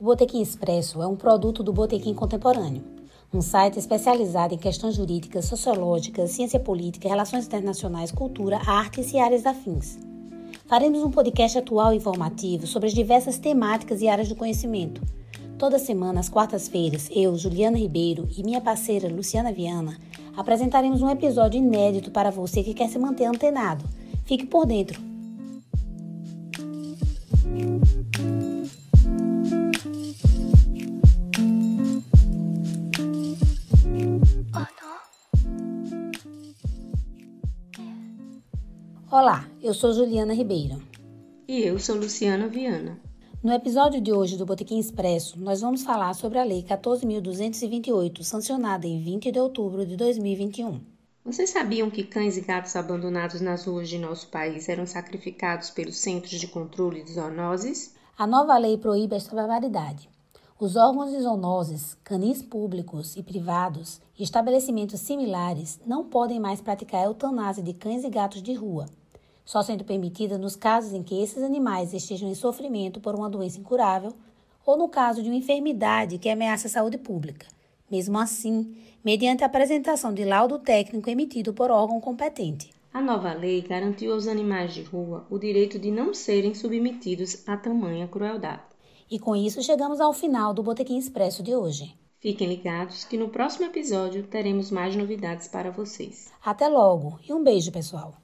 O Botequim Expresso é um produto do Botequim Contemporâneo, um site especializado em questões jurídicas, sociológicas, ciência política, relações internacionais, cultura, artes e áreas afins. Faremos um podcast atual e informativo sobre as diversas temáticas e áreas do conhecimento. Toda semana, às quartas-feiras, eu, Juliana Ribeiro e minha parceira Luciana Viana apresentaremos um episódio inédito para você que quer se manter antenado. Fique por dentro. Olá, eu sou Juliana Ribeiro. E eu sou Luciana Viana. No episódio de hoje do Botequim Expresso, nós vamos falar sobre a Lei 14.228, sancionada em 20 de outubro de 2021. Vocês sabiam que cães e gatos abandonados nas ruas de nosso país eram sacrificados pelos Centros de Controle de Zoonoses? A nova lei proíbe esta barbaridade. Os órgãos de zoonoses, canis públicos e privados e estabelecimentos similares não podem mais praticar a eutanásia de cães e gatos de rua, só sendo permitida nos casos em que esses animais estejam em sofrimento por uma doença incurável ou no caso de uma enfermidade que ameaça a saúde pública. Mesmo assim, mediante a apresentação de laudo técnico emitido por órgão competente. A nova lei garantiu aos animais de rua o direito de não serem submetidos a tamanha crueldade. E com isso chegamos ao final do Botequim Expresso de hoje. Fiquem ligados que no próximo episódio teremos mais novidades para vocês. Até logo e um beijo, pessoal!